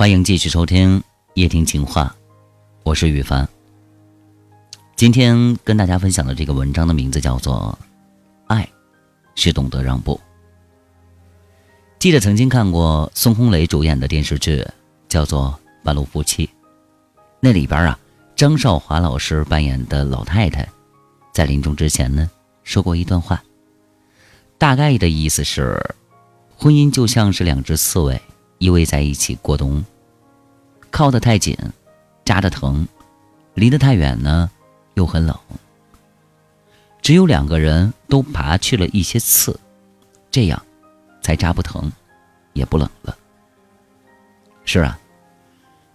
欢迎继续收听夜听情话，我是雨凡。今天跟大家分享的这个文章的名字叫做《爱是懂得让步》。记得曾经看过孙红雷主演的电视剧，叫做《半路夫妻》，那里边啊，张少华老师扮演的老太太，在临终之前呢，说过一段话，大概的意思是，婚姻就像是两只刺猬。依偎在一起过冬，靠得太紧，扎得疼；离得太远呢，又很冷。只有两个人都拔去了一些刺，这样才扎不疼，也不冷了。是啊，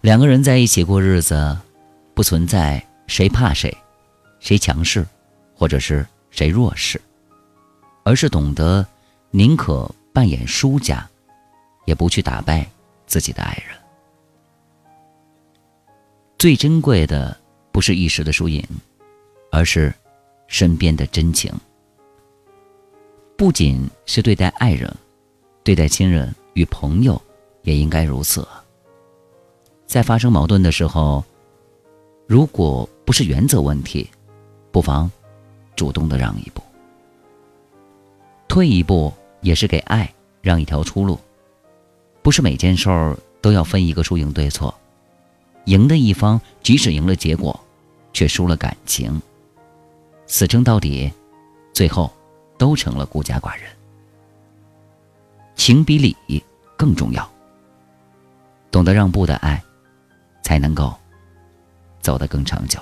两个人在一起过日子，不存在谁怕谁，谁强势，或者是谁弱势，而是懂得宁可扮演输家。也不去打败自己的爱人。最珍贵的不是一时的输赢，而是身边的真情。不仅是对待爱人，对待亲人与朋友也应该如此。在发生矛盾的时候，如果不是原则问题，不妨主动的让一步，退一步也是给爱让一条出路。不是每件事儿都要分一个输赢对错，赢的一方即使赢了结果，却输了感情，死撑到底，最后都成了孤家寡人。情比理更重要，懂得让步的爱，才能够走得更长久。